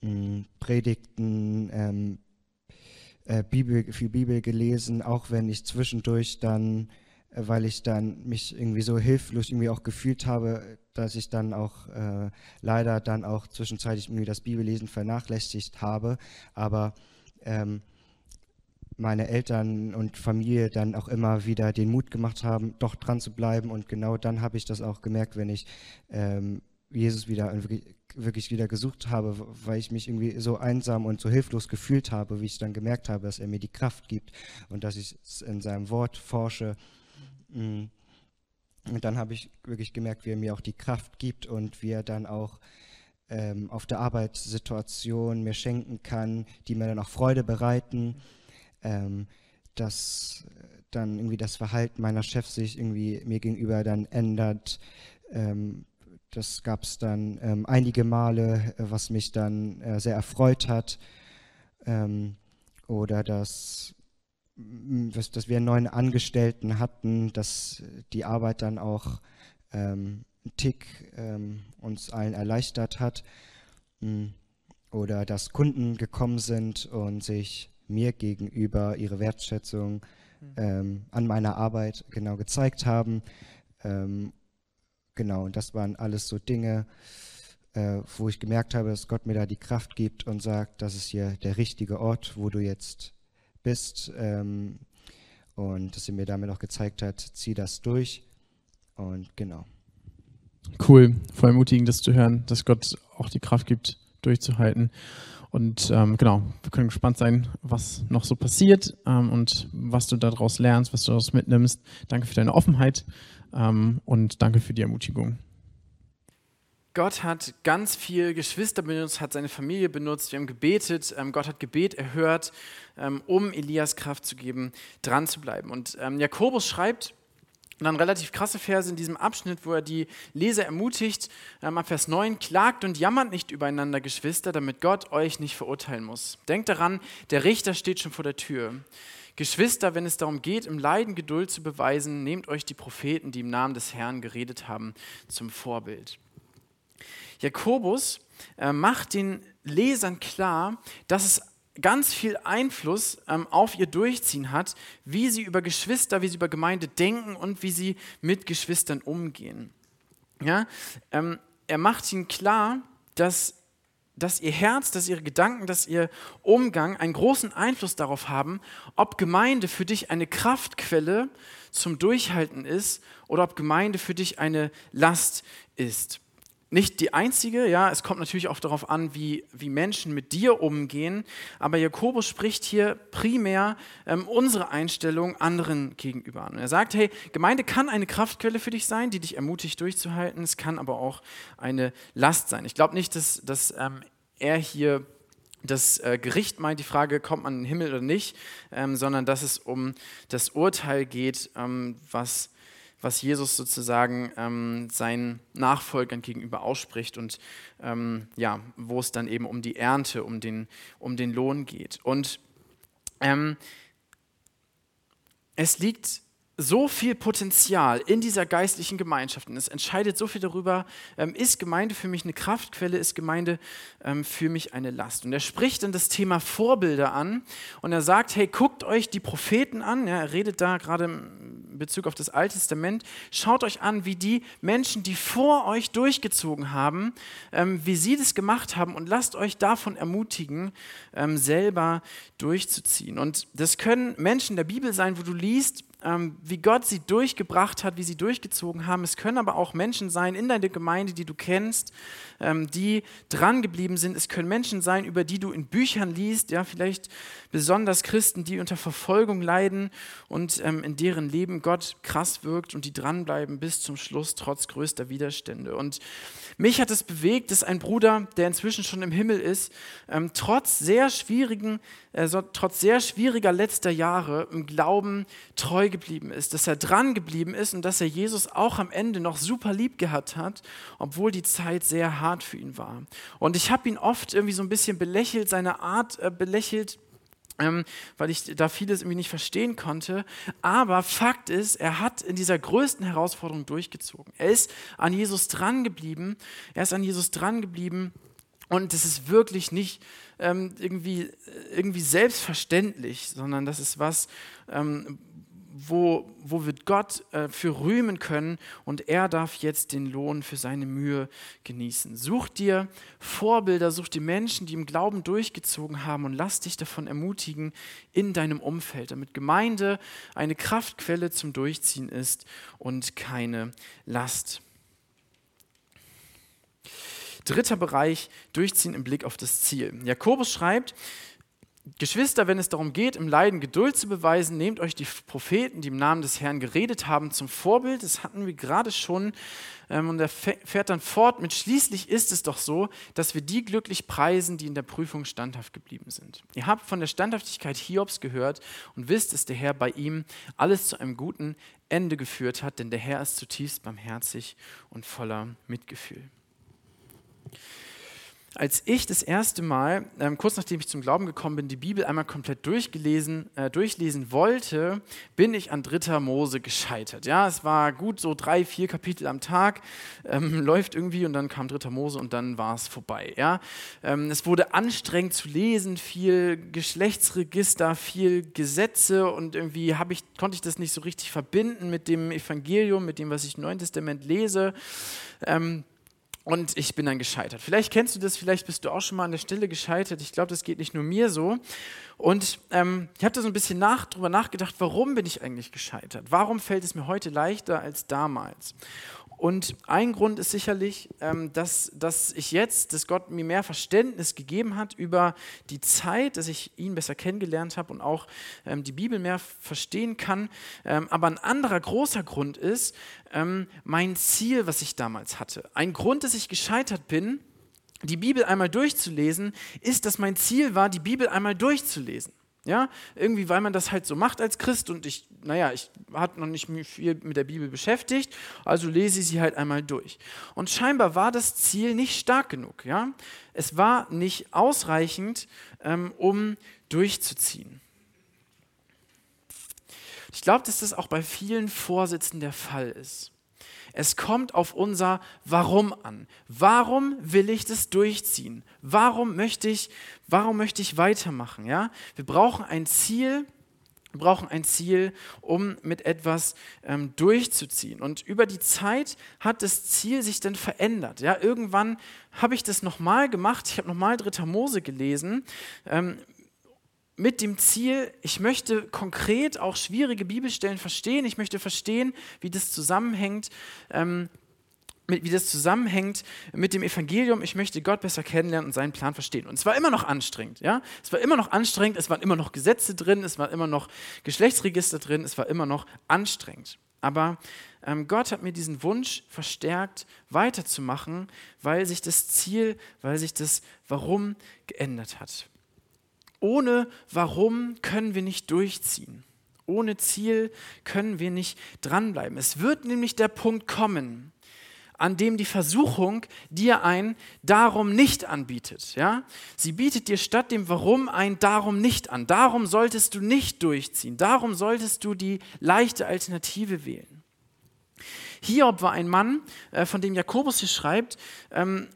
mh, Predigten, ähm, äh, Bibel, viel Bibel gelesen, auch wenn ich zwischendurch dann, äh, weil ich dann mich irgendwie so hilflos irgendwie auch gefühlt habe, dass ich dann auch äh, leider dann auch zwischenzeitlich irgendwie das Bibellesen vernachlässigt habe, aber ähm, meine Eltern und Familie dann auch immer wieder den Mut gemacht haben, doch dran zu bleiben. Und genau dann habe ich das auch gemerkt, wenn ich ähm, Jesus wieder wirklich, wirklich, wieder gesucht habe, weil ich mich irgendwie so einsam und so hilflos gefühlt habe, wie ich dann gemerkt habe, dass er mir die Kraft gibt und dass ich in seinem Wort forsche. Mm. Und dann habe ich wirklich gemerkt, wie er mir auch die Kraft gibt und wie er dann auch ähm, auf der Arbeitssituation mir schenken kann, die mir dann auch Freude bereiten ähm, dass dann irgendwie das Verhalten meiner Chefs sich irgendwie mir gegenüber dann ändert. Ähm, das gab es dann ähm, einige Male, äh, was mich dann äh, sehr erfreut hat. Ähm, oder dass, dass, dass, wir einen neuen Angestellten hatten, dass die Arbeit dann auch ähm, einen Tick ähm, uns allen erleichtert hat. Hm. Oder dass Kunden gekommen sind und sich mir gegenüber ihre Wertschätzung hm. ähm, an meiner Arbeit genau gezeigt haben. Ähm, genau, und das waren alles so Dinge, äh, wo ich gemerkt habe, dass Gott mir da die Kraft gibt und sagt, das ist hier der richtige Ort, wo du jetzt bist. Ähm, und dass er mir damit auch gezeigt hat, zieh das durch. Und genau. Cool, voll ermutigend, das zu hören, dass Gott auch die Kraft gibt, durchzuhalten. Und ähm, genau, wir können gespannt sein, was noch so passiert ähm, und was du daraus lernst, was du daraus mitnimmst. Danke für deine Offenheit ähm, und danke für die Ermutigung. Gott hat ganz viel Geschwister benutzt, hat seine Familie benutzt, wir haben gebetet, ähm, Gott hat Gebet erhört, ähm, um Elias Kraft zu geben, dran zu bleiben. Und ähm, Jakobus schreibt, und dann relativ krasse Verse in diesem Abschnitt, wo er die Leser ermutigt, ähm, ab Vers 9, klagt und jammert nicht übereinander, Geschwister, damit Gott euch nicht verurteilen muss. Denkt daran, der Richter steht schon vor der Tür. Geschwister, wenn es darum geht, im Leiden Geduld zu beweisen, nehmt euch die Propheten, die im Namen des Herrn geredet haben, zum Vorbild. Jakobus äh, macht den Lesern klar, dass es ganz viel Einfluss ähm, auf ihr Durchziehen hat, wie sie über Geschwister, wie sie über Gemeinde denken und wie sie mit Geschwistern umgehen. Ja? Ähm, er macht ihnen klar, dass, dass ihr Herz, dass ihre Gedanken, dass ihr Umgang einen großen Einfluss darauf haben, ob Gemeinde für dich eine Kraftquelle zum Durchhalten ist oder ob Gemeinde für dich eine Last ist nicht die einzige, ja, es kommt natürlich auch darauf an, wie, wie Menschen mit dir umgehen, aber Jakobus spricht hier primär ähm, unsere Einstellung anderen gegenüber an. er sagt, hey, Gemeinde kann eine Kraftquelle für dich sein, die dich ermutigt durchzuhalten, es kann aber auch eine Last sein. Ich glaube nicht, dass, dass ähm, er hier das äh, Gericht meint, die Frage, kommt man in den Himmel oder nicht, ähm, sondern dass es um das Urteil geht, ähm, was was Jesus sozusagen ähm, seinen Nachfolgern gegenüber ausspricht und ähm, ja, wo es dann eben um die Ernte, um den, um den Lohn geht. Und ähm, es liegt so viel Potenzial in dieser geistlichen Gemeinschaft und es entscheidet so viel darüber, ähm, ist Gemeinde für mich eine Kraftquelle, ist Gemeinde ähm, für mich eine Last. Und er spricht dann das Thema Vorbilder an und er sagt, hey, guckt euch die Propheten an, ja, er redet da gerade in Bezug auf das Alte Testament, schaut euch an, wie die Menschen, die vor euch durchgezogen haben, ähm, wie sie das gemacht haben und lasst euch davon ermutigen, selber durchzuziehen. Und das können Menschen der Bibel sein, wo du liest, wie Gott sie durchgebracht hat, wie sie durchgezogen haben. Es können aber auch Menschen sein in deiner Gemeinde, die du kennst, ähm, die dran geblieben sind. Es können Menschen sein, über die du in Büchern liest, ja, vielleicht besonders Christen, die unter Verfolgung leiden und ähm, in deren Leben Gott krass wirkt und die dranbleiben bis zum Schluss trotz größter Widerstände. Und mich hat es bewegt, dass ein Bruder, der inzwischen schon im Himmel ist, ähm, trotz sehr schwierigen, äh, trotz sehr schwieriger letzter Jahre im Glauben treu geblieben ist, dass er dran geblieben ist und dass er Jesus auch am Ende noch super lieb gehabt hat, obwohl die Zeit sehr hart für ihn war. Und ich habe ihn oft irgendwie so ein bisschen belächelt, seine Art äh, belächelt ähm, weil ich da vieles irgendwie nicht verstehen konnte. Aber Fakt ist, er hat in dieser größten Herausforderung durchgezogen. Er ist an Jesus dran geblieben. Er ist an Jesus dran geblieben. Und das ist wirklich nicht ähm, irgendwie, irgendwie selbstverständlich, sondern das ist was, ähm, wo, wo wir Gott äh, für rühmen können und er darf jetzt den Lohn für seine Mühe genießen. Such dir Vorbilder, such dir Menschen, die im Glauben durchgezogen haben und lass dich davon ermutigen in deinem Umfeld, damit Gemeinde eine Kraftquelle zum Durchziehen ist und keine Last. Dritter Bereich, Durchziehen im Blick auf das Ziel. Jakobus schreibt, Geschwister, wenn es darum geht, im Leiden Geduld zu beweisen, nehmt euch die Propheten, die im Namen des Herrn geredet haben, zum Vorbild. Das hatten wir gerade schon. Ähm, und er fährt dann fort mit, schließlich ist es doch so, dass wir die glücklich preisen, die in der Prüfung standhaft geblieben sind. Ihr habt von der Standhaftigkeit Hiobs gehört und wisst, dass der Herr bei ihm alles zu einem guten Ende geführt hat, denn der Herr ist zutiefst barmherzig und voller Mitgefühl als ich das erste Mal, ähm, kurz nachdem ich zum Glauben gekommen bin, die Bibel einmal komplett durchgelesen, äh, durchlesen wollte, bin ich an dritter Mose gescheitert. Ja, es war gut so drei, vier Kapitel am Tag, ähm, läuft irgendwie und dann kam dritter Mose und dann war es vorbei. Ja, ähm, es wurde anstrengend zu lesen, viel Geschlechtsregister, viel Gesetze und irgendwie ich, konnte ich das nicht so richtig verbinden mit dem Evangelium, mit dem, was ich im Neuen Testament lese. Ähm, und ich bin dann gescheitert. Vielleicht kennst du das, vielleicht bist du auch schon mal an der Stelle gescheitert. Ich glaube, das geht nicht nur mir so. Und ähm, ich habe da so ein bisschen nach, drüber nachgedacht, warum bin ich eigentlich gescheitert? Warum fällt es mir heute leichter als damals? Und ein Grund ist sicherlich, ähm, dass, dass ich jetzt, dass Gott mir mehr Verständnis gegeben hat über die Zeit, dass ich ihn besser kennengelernt habe und auch ähm, die Bibel mehr verstehen kann. Ähm, aber ein anderer großer Grund ist mein Ziel, was ich damals hatte. Ein Grund, dass ich gescheitert bin, die Bibel einmal durchzulesen, ist, dass mein Ziel war, die Bibel einmal durchzulesen. Ja, irgendwie, weil man das halt so macht als Christ und ich, naja, ich hatte noch nicht viel mit der Bibel beschäftigt, also lese ich sie halt einmal durch. Und scheinbar war das Ziel nicht stark genug. Ja, es war nicht ausreichend, ähm, um durchzuziehen. Ich glaube, dass das auch bei vielen Vorsitzen der Fall ist. Es kommt auf unser Warum an. Warum will ich das durchziehen? Warum möchte ich, warum möchte ich weitermachen? Ja? Wir brauchen ein Ziel, wir brauchen ein Ziel, um mit etwas ähm, durchzuziehen. Und über die Zeit hat das Ziel sich dann verändert. Ja, irgendwann habe ich das nochmal gemacht. Ich habe nochmal Dritter Mose gelesen. Ähm, mit dem Ziel, ich möchte konkret auch schwierige Bibelstellen verstehen. Ich möchte verstehen, wie das zusammenhängt. Ähm, mit, wie das zusammenhängt mit dem Evangelium. Ich möchte Gott besser kennenlernen und seinen Plan verstehen. Und es war immer noch anstrengend, ja. Es war immer noch anstrengend. Es waren immer noch Gesetze drin. Es war immer noch Geschlechtsregister drin. Es war immer noch anstrengend. Aber ähm, Gott hat mir diesen Wunsch verstärkt, weiterzumachen, weil sich das Ziel, weil sich das Warum geändert hat. Ohne Warum können wir nicht durchziehen. Ohne Ziel können wir nicht dranbleiben. Es wird nämlich der Punkt kommen, an dem die Versuchung dir ein Darum nicht anbietet. Ja? Sie bietet dir statt dem Warum ein Darum nicht an. Darum solltest du nicht durchziehen. Darum solltest du die leichte Alternative wählen. Hiob war ein Mann, äh, von dem Jakobus hier schreibt, ähm,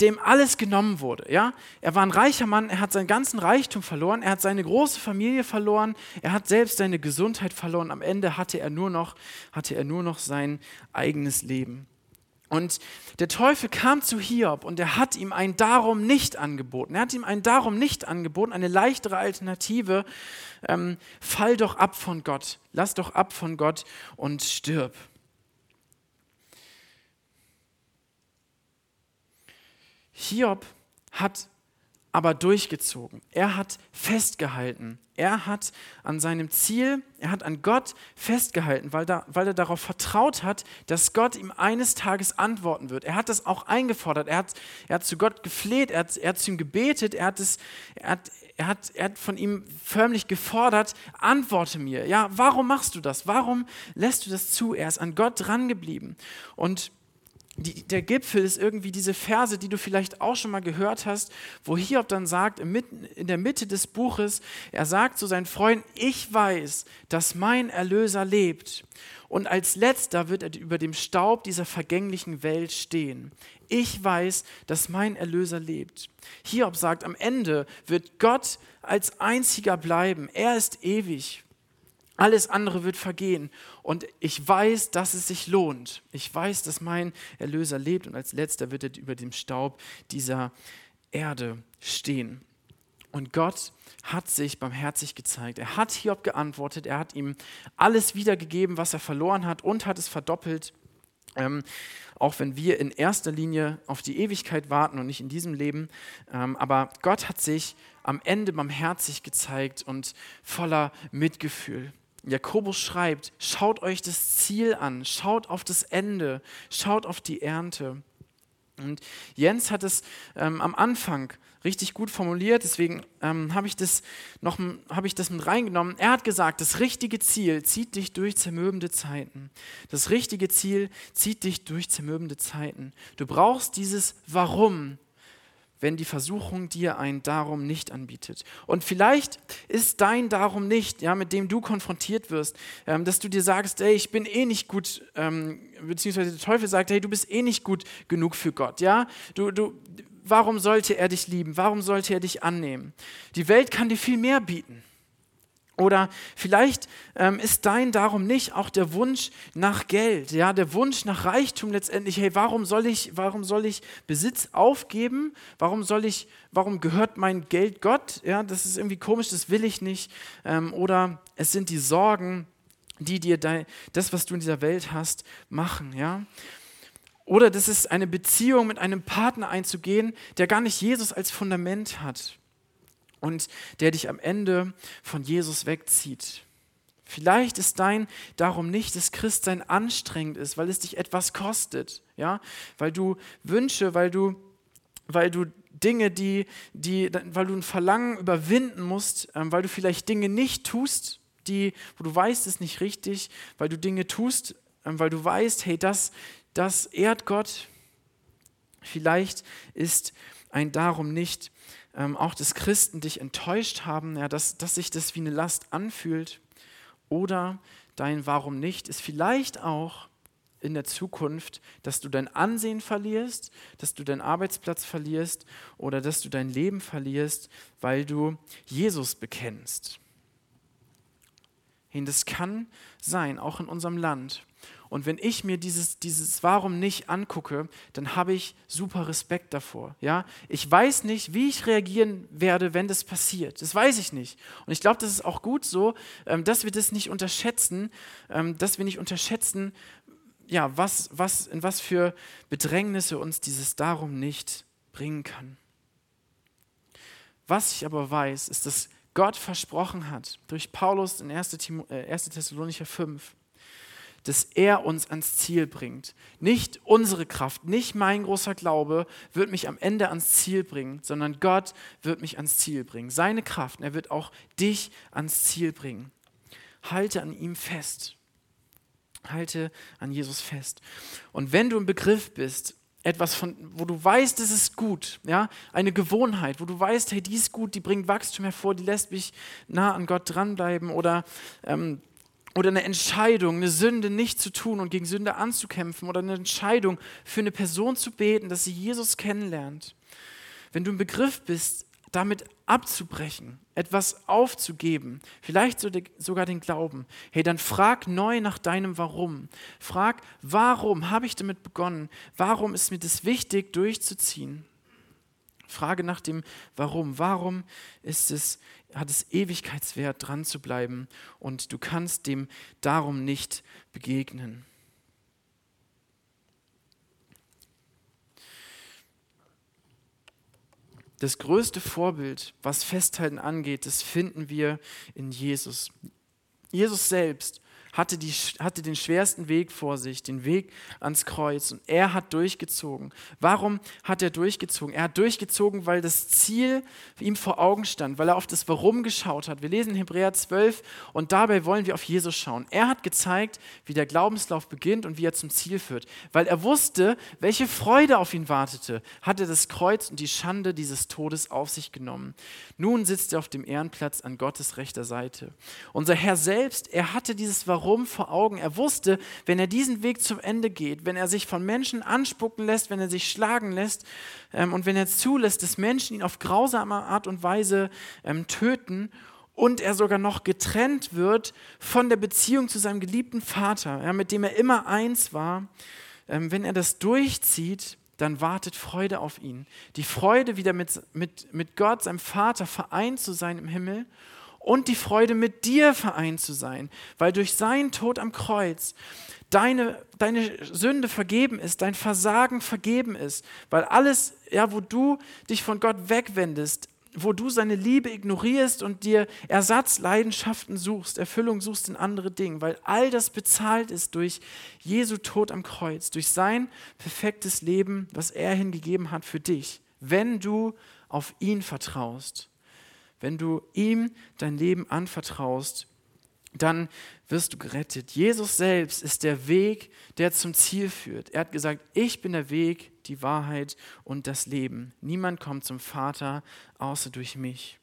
dem alles genommen wurde. Ja? Er war ein reicher Mann, er hat seinen ganzen Reichtum verloren, er hat seine große Familie verloren, er hat selbst seine Gesundheit verloren. Am Ende hatte er nur noch, hatte er nur noch sein eigenes Leben. Und der Teufel kam zu Hiob und er hat ihm ein Darum nicht angeboten. Er hat ihm ein Darum nicht angeboten, eine leichtere Alternative. Ähm, fall doch ab von Gott, lass doch ab von Gott und stirb. Hiob hat aber durchgezogen. Er hat festgehalten. Er hat an seinem Ziel, er hat an Gott festgehalten, weil, da, weil er darauf vertraut hat, dass Gott ihm eines Tages antworten wird. Er hat das auch eingefordert. Er hat, er hat zu Gott gefleht, er hat, er hat zu ihm gebetet, er hat, es, er, hat, er, hat, er hat von ihm förmlich gefordert, antworte mir. Ja, warum machst du das? Warum lässt du das zu? Er ist an Gott drangeblieben. Und die, der Gipfel ist irgendwie diese Verse, die du vielleicht auch schon mal gehört hast, wo Hiob dann sagt, in der Mitte des Buches, er sagt zu seinen Freunden, ich weiß, dass mein Erlöser lebt. Und als letzter wird er über dem Staub dieser vergänglichen Welt stehen. Ich weiß, dass mein Erlöser lebt. Hiob sagt, am Ende wird Gott als einziger bleiben. Er ist ewig. Alles andere wird vergehen. Und ich weiß, dass es sich lohnt. Ich weiß, dass mein Erlöser lebt. Und als letzter wird er über dem Staub dieser Erde stehen. Und Gott hat sich barmherzig gezeigt. Er hat Hiob geantwortet. Er hat ihm alles wiedergegeben, was er verloren hat und hat es verdoppelt. Ähm, auch wenn wir in erster Linie auf die Ewigkeit warten und nicht in diesem Leben. Ähm, aber Gott hat sich am Ende barmherzig gezeigt und voller Mitgefühl. Jakobus schreibt, schaut euch das Ziel an, schaut auf das Ende, schaut auf die Ernte. Und Jens hat es ähm, am Anfang richtig gut formuliert, deswegen ähm, habe ich, das hab ich das mit reingenommen. Er hat gesagt, das richtige Ziel zieht dich durch zermürbende Zeiten. Das richtige Ziel zieht dich durch zermürbende Zeiten. Du brauchst dieses Warum, wenn die Versuchung dir ein Darum nicht anbietet. Und vielleicht ist dein Darum nicht, ja, mit dem du konfrontiert wirst, ähm, dass du dir sagst, ey, ich bin eh nicht gut, ähm, beziehungsweise der Teufel sagt, hey, du bist eh nicht gut genug für Gott, ja, du, du, warum sollte er dich lieben? Warum sollte er dich annehmen? Die Welt kann dir viel mehr bieten. Oder vielleicht ähm, ist dein darum nicht auch der Wunsch nach Geld, ja, der Wunsch nach Reichtum letztendlich. Hey, warum soll ich, warum soll ich Besitz aufgeben? Warum soll ich, warum gehört mein Geld Gott? Ja, das ist irgendwie komisch, das will ich nicht. Ähm, oder es sind die Sorgen, die dir dein, das, was du in dieser Welt hast, machen, ja. Oder das ist eine Beziehung mit einem Partner einzugehen, der gar nicht Jesus als Fundament hat und der dich am Ende von Jesus wegzieht. Vielleicht ist dein darum nicht, dass Christsein anstrengend ist, weil es dich etwas kostet, ja, weil du Wünsche, weil du, weil du Dinge, die, die, weil du ein Verlangen überwinden musst, ähm, weil du vielleicht Dinge nicht tust, die, wo du weißt, ist nicht richtig, weil du Dinge tust, ähm, weil du weißt, hey, das, das ehrt Gott. Vielleicht ist ein darum nicht, ähm, auch dass Christen dich enttäuscht haben, ja, dass, dass sich das wie eine Last anfühlt. Oder dein Warum nicht ist vielleicht auch in der Zukunft, dass du dein Ansehen verlierst, dass du deinen Arbeitsplatz verlierst oder dass du dein Leben verlierst, weil du Jesus bekennst. Das kann sein, auch in unserem Land. Und wenn ich mir dieses, dieses Warum nicht angucke, dann habe ich super Respekt davor. Ja? Ich weiß nicht, wie ich reagieren werde, wenn das passiert. Das weiß ich nicht. Und ich glaube, das ist auch gut so, ähm, dass wir das nicht unterschätzen, ähm, dass wir nicht unterschätzen, ja, was, was, in was für Bedrängnisse uns dieses Darum nicht bringen kann. Was ich aber weiß, ist, dass Gott versprochen hat, durch Paulus in 1. Äh, Thessalonicher 5, dass er uns ans Ziel bringt. Nicht unsere Kraft, nicht mein großer Glaube wird mich am Ende ans Ziel bringen, sondern Gott wird mich ans Ziel bringen. Seine Kraft, er wird auch dich ans Ziel bringen. Halte an ihm fest. Halte an Jesus fest. Und wenn du im Begriff bist, etwas von, wo du weißt, es ist gut, ja, eine Gewohnheit, wo du weißt, hey, die ist gut, die bringt Wachstum hervor, die lässt mich nah an Gott dranbleiben oder ähm, oder eine Entscheidung, eine Sünde nicht zu tun und gegen Sünde anzukämpfen oder eine Entscheidung für eine Person zu beten, dass sie Jesus kennenlernt. Wenn du im Begriff bist, damit abzubrechen, etwas aufzugeben, vielleicht sogar den Glauben, hey, dann frag neu nach deinem Warum. Frag, warum habe ich damit begonnen? Warum ist mir das wichtig, durchzuziehen? Frage nach dem Warum. Warum ist es hat es Ewigkeitswert, dran zu bleiben und du kannst dem darum nicht begegnen. Das größte Vorbild, was Festhalten angeht, das finden wir in Jesus. Jesus selbst hatte, die, hatte den schwersten Weg vor sich, den Weg ans Kreuz. Und er hat durchgezogen. Warum hat er durchgezogen? Er hat durchgezogen, weil das Ziel ihm vor Augen stand, weil er auf das Warum geschaut hat. Wir lesen in Hebräer 12 und dabei wollen wir auf Jesus schauen. Er hat gezeigt, wie der Glaubenslauf beginnt und wie er zum Ziel führt. Weil er wusste, welche Freude auf ihn wartete, hat er das Kreuz und die Schande dieses Todes auf sich genommen. Nun sitzt er auf dem Ehrenplatz an Gottes rechter Seite. Unser Herr selbst, er hatte dieses Warum Warum vor Augen. Er wusste, wenn er diesen Weg zum Ende geht, wenn er sich von Menschen anspucken lässt, wenn er sich schlagen lässt ähm, und wenn er zulässt, dass Menschen ihn auf grausame Art und Weise ähm, töten und er sogar noch getrennt wird von der Beziehung zu seinem geliebten Vater, ja, mit dem er immer eins war, ähm, wenn er das durchzieht, dann wartet Freude auf ihn. Die Freude, wieder mit, mit, mit Gott, seinem Vater, vereint zu sein im Himmel und die Freude, mit dir vereint zu sein, weil durch seinen Tod am Kreuz deine, deine Sünde vergeben ist, dein Versagen vergeben ist, weil alles, ja, wo du dich von Gott wegwendest, wo du seine Liebe ignorierst und dir Ersatzleidenschaften suchst, Erfüllung suchst in andere Dinge, weil all das bezahlt ist durch Jesu Tod am Kreuz, durch sein perfektes Leben, was er hingegeben hat für dich, wenn du auf ihn vertraust, wenn du ihm dein Leben anvertraust, dann wirst du gerettet. Jesus selbst ist der Weg, der zum Ziel führt. Er hat gesagt, ich bin der Weg, die Wahrheit und das Leben. Niemand kommt zum Vater außer durch mich.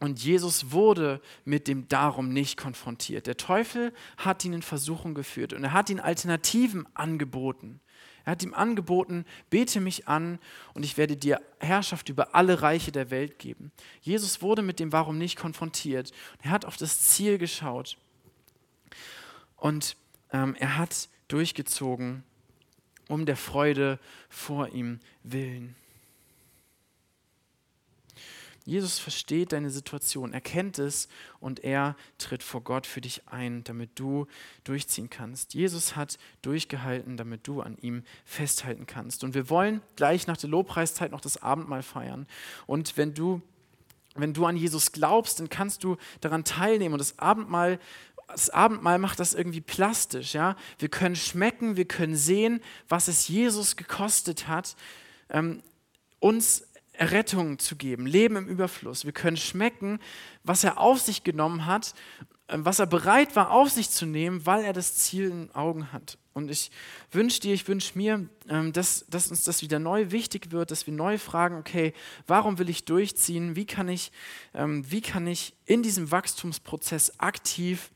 Und Jesus wurde mit dem Darum nicht konfrontiert. Der Teufel hat ihn in Versuchung geführt und er hat ihn Alternativen angeboten. Er hat ihm angeboten, bete mich an und ich werde dir Herrschaft über alle Reiche der Welt geben. Jesus wurde mit dem Warum nicht konfrontiert. Er hat auf das Ziel geschaut und ähm, er hat durchgezogen um der Freude vor ihm willen. Jesus versteht deine Situation, er kennt es und er tritt vor Gott für dich ein, damit du durchziehen kannst. Jesus hat durchgehalten, damit du an ihm festhalten kannst. Und wir wollen gleich nach der Lobpreiszeit noch das Abendmahl feiern. Und wenn du, wenn du an Jesus glaubst, dann kannst du daran teilnehmen. Und das Abendmahl das Abendmahl macht das irgendwie plastisch. Ja? Wir können schmecken, wir können sehen, was es Jesus gekostet hat, ähm, uns Errettung zu geben, Leben im Überfluss. Wir können schmecken, was er auf sich genommen hat, ähm, was er bereit war auf sich zu nehmen, weil er das Ziel in Augen hat. Und ich wünsche dir, ich wünsche mir, ähm, dass, dass uns das wieder neu wichtig wird, dass wir neu fragen, okay, warum will ich durchziehen? Wie kann ich, ähm, wie kann ich in diesem Wachstumsprozess aktiv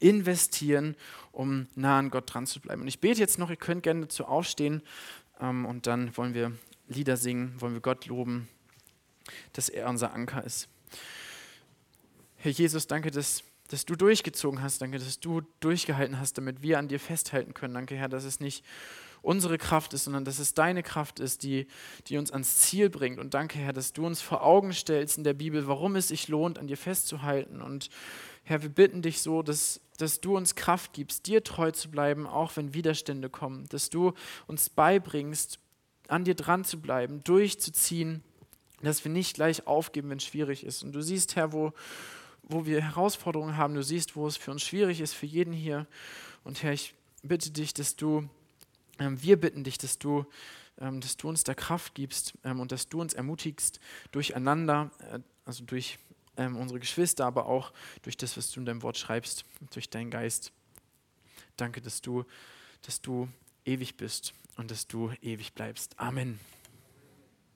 investieren, um nah an Gott dran zu bleiben? Und ich bete jetzt noch, ihr könnt gerne dazu aufstehen und dann wollen wir Lieder singen, wollen wir Gott loben, dass er unser Anker ist. Herr Jesus, danke, dass, dass du durchgezogen hast. Danke, dass du durchgehalten hast, damit wir an dir festhalten können. Danke, Herr, dass es nicht unsere Kraft ist, sondern dass es deine Kraft ist, die, die uns ans Ziel bringt. Und danke, Herr, dass du uns vor Augen stellst in der Bibel, warum es sich lohnt, an dir festzuhalten. Und Herr, wir bitten dich so, dass, dass du uns Kraft gibst, dir treu zu bleiben, auch wenn Widerstände kommen. Dass du uns beibringst, an dir dran zu bleiben, durchzuziehen, dass wir nicht gleich aufgeben, wenn es schwierig ist. Und du siehst, Herr, wo, wo wir Herausforderungen haben, du siehst, wo es für uns schwierig ist, für jeden hier. Und Herr, ich bitte dich, dass du, ähm, wir bitten dich, dass du, ähm, dass du uns da Kraft gibst ähm, und dass du uns ermutigst, durcheinander, äh, also durch ähm, unsere Geschwister, aber auch durch das, was du in deinem Wort schreibst, durch deinen Geist. Danke, dass du, dass du ewig bist und dass du ewig bleibst. Amen.